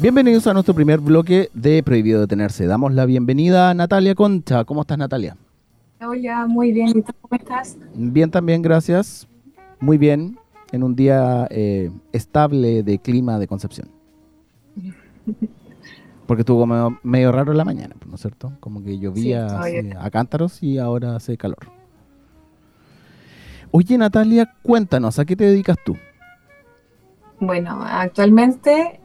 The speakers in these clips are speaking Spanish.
Bienvenidos a nuestro primer bloque de Prohibido Detenerse. Damos la bienvenida a Natalia Concha. ¿Cómo estás, Natalia? Hola, muy bien. ¿Y tú cómo estás? Bien también, gracias. Muy bien. En un día eh, estable de clima de Concepción. Porque estuvo medio, raro en la mañana, ¿no es cierto? Como que llovía a cántaros y ahora hace calor. Oye, Natalia, cuéntanos, ¿a qué te dedicas tú? Bueno, actualmente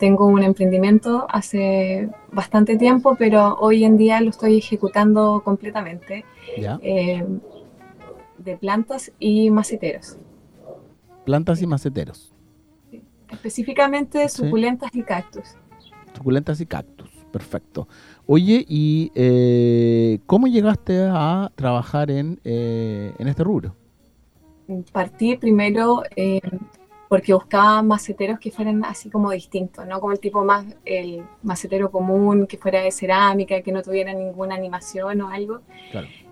tengo un emprendimiento hace bastante tiempo, pero hoy en día lo estoy ejecutando completamente. Em, de plantas y maceteros. Plantas y maceteros. Específicamente suculentas y cactus. Suculentas y cactus, perfecto. Oye, ¿y eh, cómo llegaste a trabajar en, eh, en este rubro? Partí primero porque buscaba maceteros que fueran así como distintos, no como el tipo más, el macetero común, que fuera de cerámica, que no tuviera ninguna animación o algo.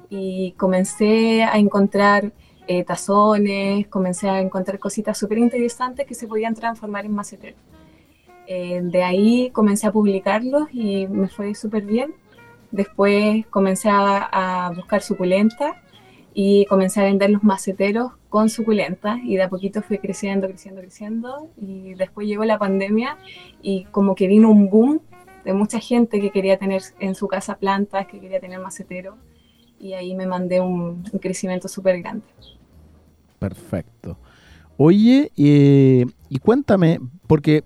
Y comencé a encontrar eh, tazones, comencé a encontrar cositas súper interesantes que se podían transformar en maceteros. Eh, de ahí comencé a publicarlos y me fue súper bien. Después comencé a, a buscar suculentas y comencé a vender los maceteros con suculentas y de a poquito fui creciendo, creciendo, creciendo y después llegó la pandemia y como que vino un boom de mucha gente que quería tener en su casa plantas, que quería tener maceteros y ahí me mandé un, crecimiento súper grande. Perfecto. Oye, eh, y cuéntame, porque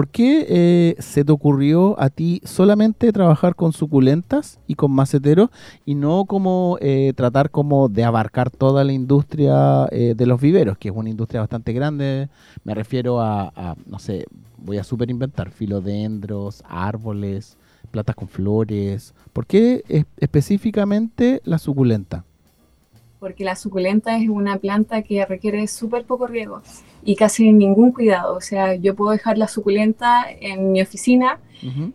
¿Por qué eh, se te ocurrió a ti solamente trabajar con suculentas y con maceteros y no como eh, tratar como de abarcar toda la industria eh, de los viveros, que es una industria bastante grande? Me refiero a, no sé, voy a super inventar, filodendros, árboles, plantas con flores. ¿Por qué específicamente la suculenta? Porque la suculenta es una planta que requiere súper poco riego y casi ningún cuidado. O sea, yo puedo dejar la suculenta en mi oficina,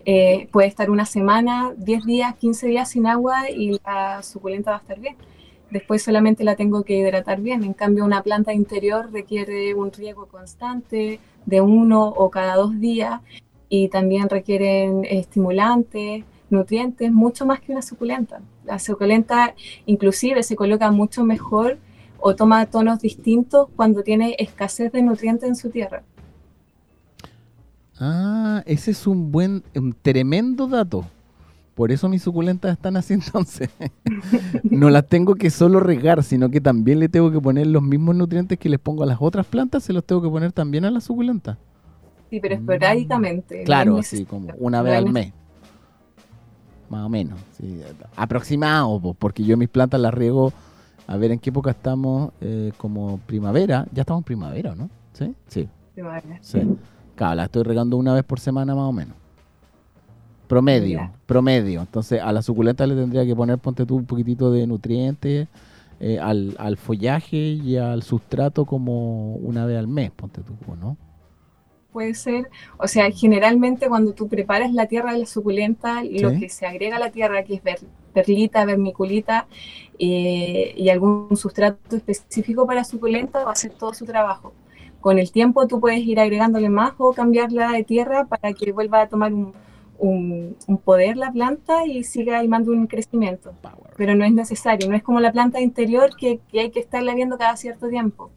eh, puede estar una semana, 10 días, 15 días sin agua y la suculenta va a estar bien. Después solamente la tengo que hidratar bien. En cambio, una planta interior requiere un riego constante de uno o cada dos días y también requieren estimulantes nutrientes mucho más que una suculenta. La suculenta inclusive se coloca mucho mejor o toma tonos distintos cuando tiene escasez de nutrientes en su tierra. Ah, ese es un buen, un tremendo dato. Por eso mis suculentas están así entonces. no las tengo que solo regar, sino que también le tengo que poner los mismos nutrientes que les pongo a las otras plantas, se los tengo que poner también a las suculentas. Sí, pero esporádicamente. Claro, sí, como una vez al mes más o menos. Aproximado, porque yo mis plantas las riego, a ver en qué época estamos, eh, como primavera. Ya estamos en primavera, ¿no? Sí, sí. Primavera. Sí. Claro, la estoy regando una vez por semana más o menos. Promedio, promedio. Entonces a la suculenta le tendría que poner, ponte tú, un poquitito de nutrientes. Eh, al, al follaje y al sustrato como una vez al mes, ponte tú, ¿no? Puede ser, o sea, generalmente cuando tú preparas la tierra de la suculenta, lo que se agrega a la tierra, que es perlita, vermiculita eh, y algún sustrato específico para suculenta, va a hacer todo su trabajo. Con el tiempo tú puedes ir agregándole más o cambiarla de tierra para que vuelva a tomar un, poder la planta y siga animando un crecimiento. Pero no es necesario, no es como la planta interior que, que hay que estarla viendo cada cierto tiempo.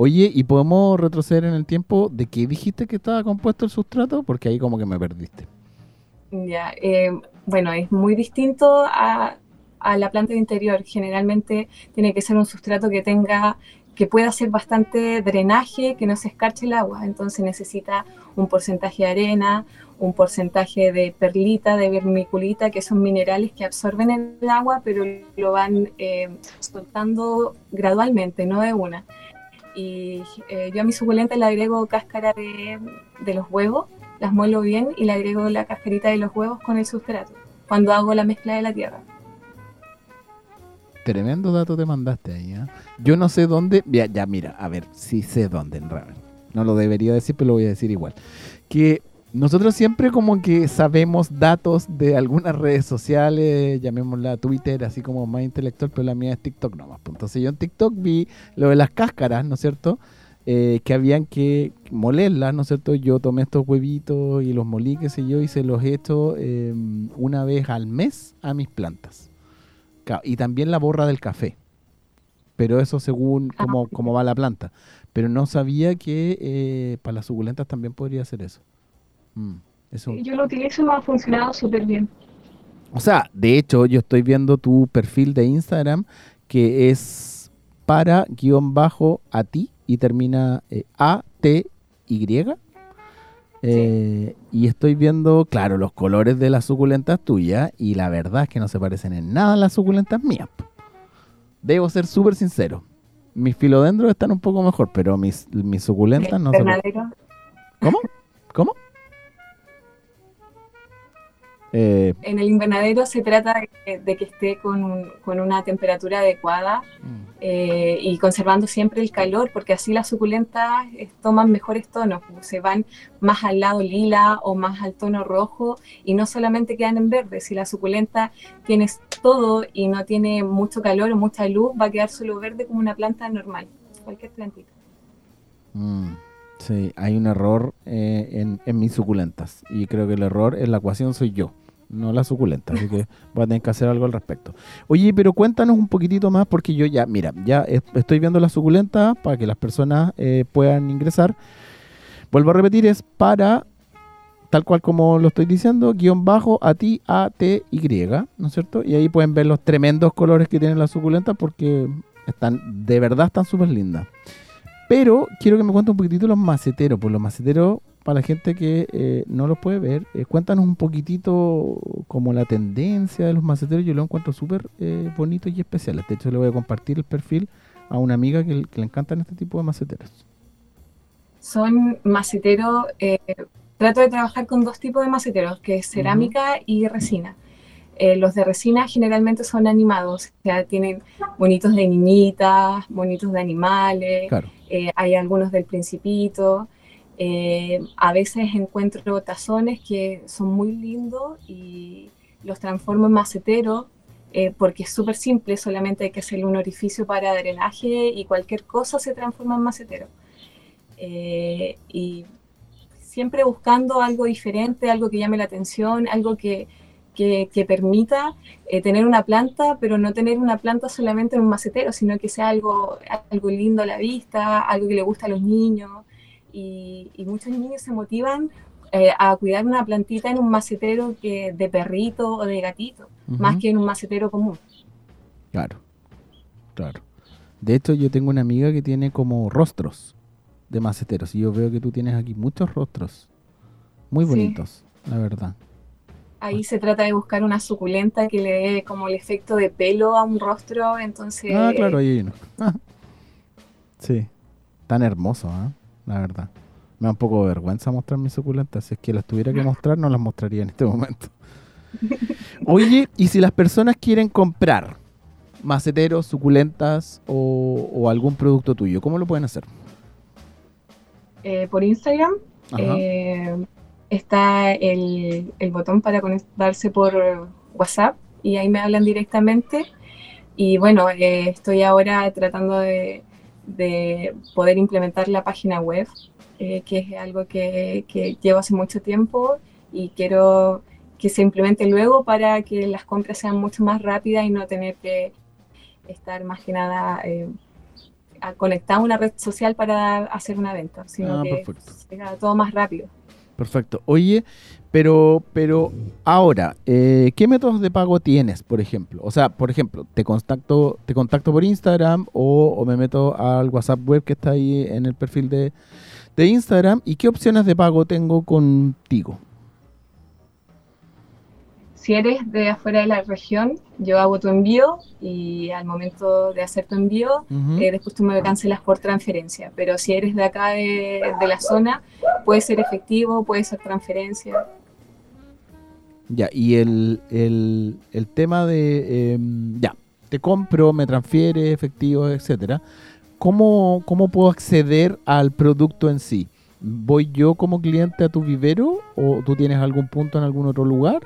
Oye, ¿y podemos retroceder en el tiempo de qué dijiste que estaba compuesto el sustrato? Porque ahí como que me perdiste. Ya, eh, bueno, es muy distinto a, la planta de interior. Generalmente tiene que ser un sustrato que tenga que pueda hacer bastante drenaje, que no se escarche el agua. Entonces necesita un porcentaje de arena, un porcentaje de perlita, de vermiculita, que son minerales que absorben el agua, pero lo van eh, soltando gradualmente, no de una y eh, yo a mi suculenta le agrego cáscara de, los huevos, las muelo bien y le agrego la cascarita de los huevos con el sustrato cuando hago la mezcla de la tierra. Tremendo dato te mandaste ahí. ¿eh? Yo no sé dónde. Ya, ya, mira, a ver, sí sé dónde en realidad. No lo debería decir, pero lo voy a decir igual. Que nosotros siempre como que sabemos datos de algunas redes sociales, llamémosla Twitter, así como más intelectual, pero la mía es TikTok nomás. Pues. Entonces yo en TikTok vi lo de las cáscaras, ¿no es cierto? eh, que habían que molerlas, ¿no es cierto? Yo tomé estos huevitos y los molí, qué sé yo, y se los he hecho em, una vez al mes a mis plantas. Y también la borra del café. Pero eso según ah, cómo, va la planta. Pero no sabía que eh, para las suculentas también podría hacer eso. Mm, eso. Yo lo utilizo y me ha funcionado súper bien. O sea, de hecho, yo estoy viendo tu perfil de Instagram que es para guion bajo a ti y termina eh, A, T, Y. Eh, y estoy viendo, claro, los colores de las suculentas tuyas y la verdad es que no se parecen en nada a las suculentas mías. Debo ser súper sincero. Mis filodendros están un poco mejor, pero mis, mis suculentas no se ¿Cómo? ¿Cómo? Eh, en el invernadero se trata de, que esté con, una temperatura adecuada mm. eh, y conservando siempre el calor, porque así las suculentas toman mejores tonos, se van más al lado lila o más al tono rojo y no solamente quedan en verde. Si la suculenta tienes todo y no tiene mucho calor o mucha luz, va a quedar solo verde como una planta normal, cualquier plantita. Mm. Sí, hay un error eh, en, en, mis suculentas y creo que el error en la ecuación soy yo, no la suculenta, así que voy a tener que hacer algo al respecto. Oye, pero cuéntanos un poquitito más porque yo ya, mira, ya estoy viendo la suculenta para que las personas eh, puedan ingresar. Vuelvo a repetir, es para, tal cual como lo estoy diciendo, guion bajo a ti, a t, y, ¿no es cierto? Y ahí pueden ver los tremendos colores que tienen las suculentas porque están, de verdad están súper lindas. Pero quiero que me cuentes un poquitito los maceteros. Pues los maceteros, para la gente que eh, no los puede ver, eh, cuéntanos un poquitito como la tendencia de los maceteros. Yo lo encuentro súper eh, bonitos y especiales. De hecho, le voy a compartir el perfil a una amiga que, le encantan este tipo de maceteros. Son maceteros, trato de trabajar con dos tipos de maceteros, que es cerámica y resina. Eh, los de resina generalmente son animados, o sea, tienen bonitos de niñitas, bonitos de animales, eh, hay algunos del principito. Eh, a veces encuentro tazones que son muy lindos y los transformo en maceteros porque es súper simple, solamente hay que hacerle un orificio para drenaje y cualquier cosa se transforma en macetero. y siempre buscando algo diferente, algo que llame la atención, algo que, que, permita eh, tener una planta, pero no tener una planta solamente en un macetero, sino que sea algo, algo lindo a la vista, algo que le gusta a los niños. Y, muchos niños se motivan eh, a cuidar una plantita en un macetero que, de perrito o de gatito, más que en un macetero común. Claro, claro. De hecho, yo tengo una amiga que tiene como rostros de maceteros y yo veo que tú tienes aquí muchos rostros muy bonitos, la verdad. Ahí se trata de buscar una suculenta que le dé como el efecto de pelo a un rostro, entonces... Ah, claro, ahí no. sí, tan hermoso, ¿eh? la verdad. Me da un poco de vergüenza mostrar mis suculentas. Si es que las tuviera que mostrar, no las mostraría en este momento. Oye, y si las personas quieren comprar maceteros, suculentas o, algún producto tuyo, ¿cómo lo pueden hacer? Eh, por Instagram. Eh, está el, botón para conectarse por WhatsApp y ahí me hablan directamente. Y bueno, eh, estoy ahora tratando de, poder implementar la página web, eh, que es algo que, llevo hace mucho tiempo y quiero que se implemente luego para que las compras sean mucho más rápidas y no tener que estar más que nada eh, conectado a una red social para hacer una venta, sino ah, que sea todo más rápido. Perfecto. Oye, pero, pero ahora, eh, ¿qué métodos de pago tienes, por ejemplo? O sea, por ejemplo, te contacto, te contacto por Instagram o, me meto al WhatsApp web que está ahí en el perfil de, de Instagram. ¿Y qué opciones de pago tengo contigo? Si eres de afuera de la región, yo hago tu envío y al momento de hacer tu envío, eh, después tú me cancelas por transferencia. Pero si eres de acá de, la zona, puede ser efectivo, puede ser transferencia. Ya, y el, el, tema de, em, ya, te compro, me transfiere, efectivo, etcétera. ¿Cómo, ¿Cómo puedo acceder al producto en sí? ¿Voy yo como cliente a tu vivero o tú tienes algún punto en algún otro lugar?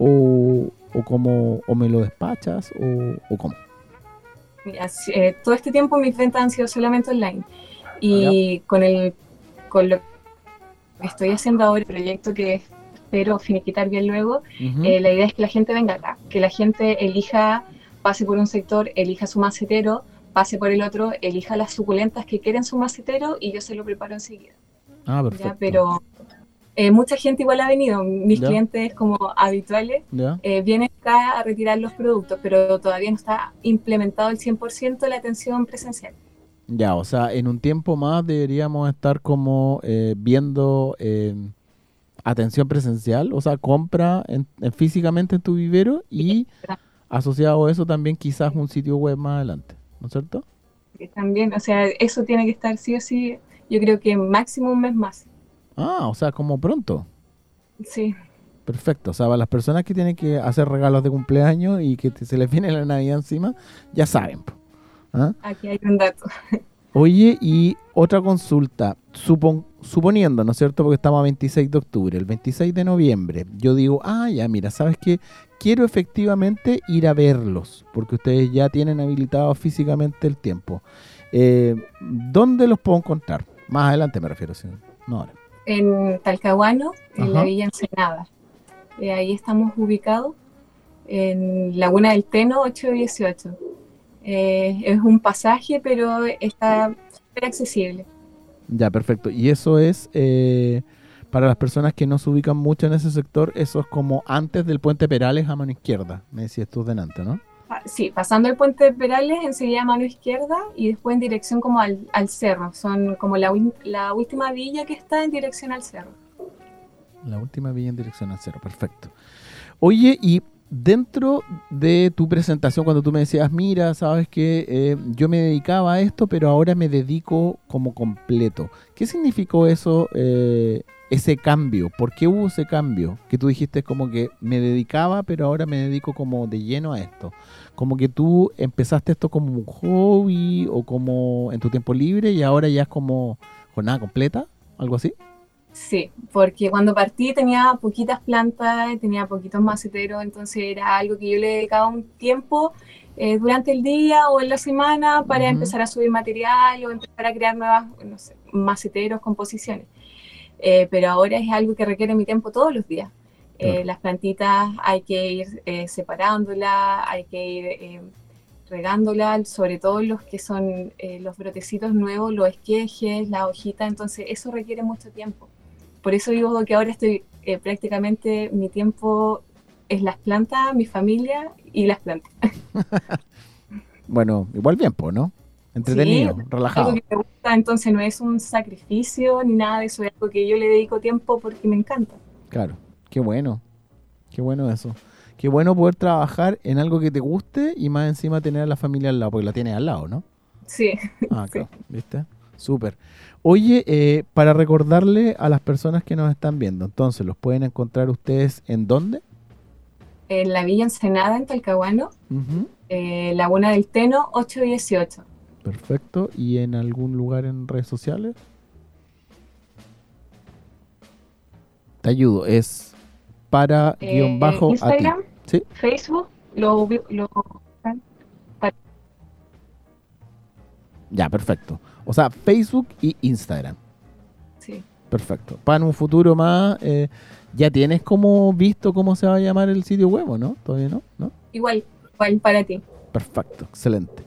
O, o, como, o me lo despachas o, o cómo? Eh, todo este tiempo mis ventas han sido solamente online. Y con el con lo que estoy haciendo ahora, el proyecto que espero finiquitar bien luego, Ujú. eh, la idea es que la gente venga acá, que la gente elija, pase por un sector, elija su macetero, pase por el otro, elija las suculentas que quieren su macetero y yo se lo preparo enseguida. Ah, ¿ya? perfecto. Pero eh, mucha gente igual ha venido, mis clientes como habituales eh, vienen acá a retirar los productos, pero todavía no está implementado el 100% la atención presencial. Ya, o sea, en un tiempo más deberíamos estar como eh, viendo atención presencial, o sea, compra en- en físicamente en tu vivero y asociado a eso también quizás un sitio web más adelante, ¿no es cierto? También, o sea, eso tiene que estar sí o sí, yo creo que máximo un mes más. Ah, o sea, como pronto. Sí, Perfecto. O sea, para las personas que tienen que hacer regalos de cumpleaños y que te- se les viene la Navidad encima, ya saben. ¿Ah? aquí hay un dato. Oye, y otra consulta. Supon- suponiendo, ¿no es cierto? Porque estamos a 26 de octubre, el 26 de noviembre, yo digo, ah, ya, mira, ¿sabes qué? Quiero efectivamente ir a verlos, porque ustedes ya tienen habilitado físicamente el tiempo. Eh, ¿Dónde los puedo encontrar? Más adelante me refiero, sí. no ahora. En Talcahuano, en la. Villa Ensenada. Eh, ahí estamos ubicados, en Laguna del Teno 818. Eh, es un pasaje, pero está súper accesible. Ya, perfecto. Y eso es, eh, para las personas que no se ubican mucho en ese sector, eso es como antes del puente Perales a mano izquierda, me decías tú delante, ¿no? Sí, pasando el puente de Perales, enseguida a mano izquierda y después en dirección como al, cerro. Son como la, la última villa que está en dirección al cerro. La última villa en dirección al cero, perfecto. Oye, y dentro de tu presentación, cuando tú me decías, mira, sabes que yo me dedicaba a esto, pero ahora me dedico como completo. ¿Qué significó eso, eh, ese cambio? ¿Por qué hubo ese cambio? Que tú dijiste como que me dedicaba, pero ahora me dedico como de lleno a esto. Como que tú empezaste esto como un hobby o como en tu tiempo libre y ahora ya es como jornada completa, algo así. Sí, porque cuando partí tenía poquitas plantas, tenía poquitos maceteros, entonces era algo que yo le dedicaba un tiempo eh, durante el día o en la semana para empezar a subir material o empezar a crear nuevas, no sé, maceteros, composiciones. Eh, pero ahora es algo que requiere mi tiempo todos los días. Eh, Claro. las plantitas hay que ir eh, separándolas, hay que ir regándolas, sobre todo los que son eh, los brotecitos nuevos, los esquejes, las hojitas, entonces eso requiere mucho tiempo. Por eso digo que ahora estoy eh, prácticamente mi tiempo es las plantas, mi familia y las plantas. Bueno, igual bien, pues, ¿no? Entretenido, Sí, relajado. Algo que me gusta, entonces no es un sacrificio ni nada de eso, es algo que yo le dedico tiempo porque me encanta. Claro, qué bueno. Qué bueno eso. Qué bueno poder trabajar en algo que te guste y más encima tener a la familia al lado, porque la tienes al lado, ¿no? Sí, Ah, Sí. claro, ¿viste? Súper. Oye, eh, para recordarle a las personas que nos están viendo, entonces, ¿los pueden encontrar ustedes en dónde? en la Villa Ensenada, en Talcahuano, Ujú, eh, Laguna del Teno, 818. Perfecto. ¿Y en algún lugar en redes sociales? Te ayudo, es para Eh, guion bajo a ti. Instagram, Sí. Facebook, lo, lo Ya, perfecto. O sea, Facebook y Instagram. sí. Perfecto. Para un futuro más, eh, ¿ya tienes como visto cómo se va a llamar el sitio web no? ¿Todavía no? ¿No? Igual, igual para ti. Perfecto, excelente.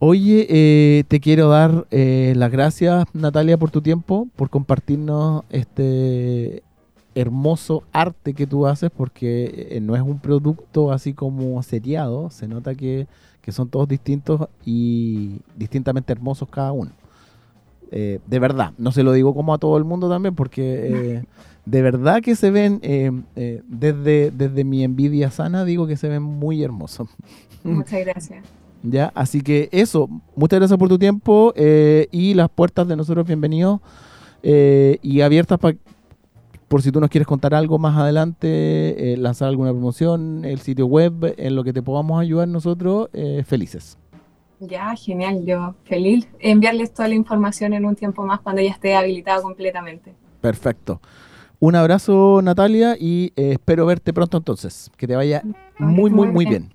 Oye, eh, te quiero dar eh, las gracias, Natalia, por tu tiempo, por compartirnos este hermoso arte que tú haces, porque eh, no es un producto así como seriado, se nota que, que son todos distintos y distintamente hermosos cada uno. Eh, de verdad, no se lo digo como a todo el mundo también, porque eh, de verdad que se ven, eh, desde, desde mi envidia sana, digo que se ven muy hermosos. Muchas gracias. Ya, así que eso, muchas gracias por tu tiempo y las puertas de nosotros bienvenidos y abiertas pa- por si tú nos quieres contar algo más adelante, eh, lanzar alguna promoción, el sitio web, en lo que te podamos ayudar nosotros, eh, felices. Ya, genial. Yo feliz enviarles toda la información en un tiempo más cuando ya esté habilitado completamente. Perfecto. Un abrazo Natalia y eh, espero verte pronto entonces. Que te vaya muy, muy, muy bien.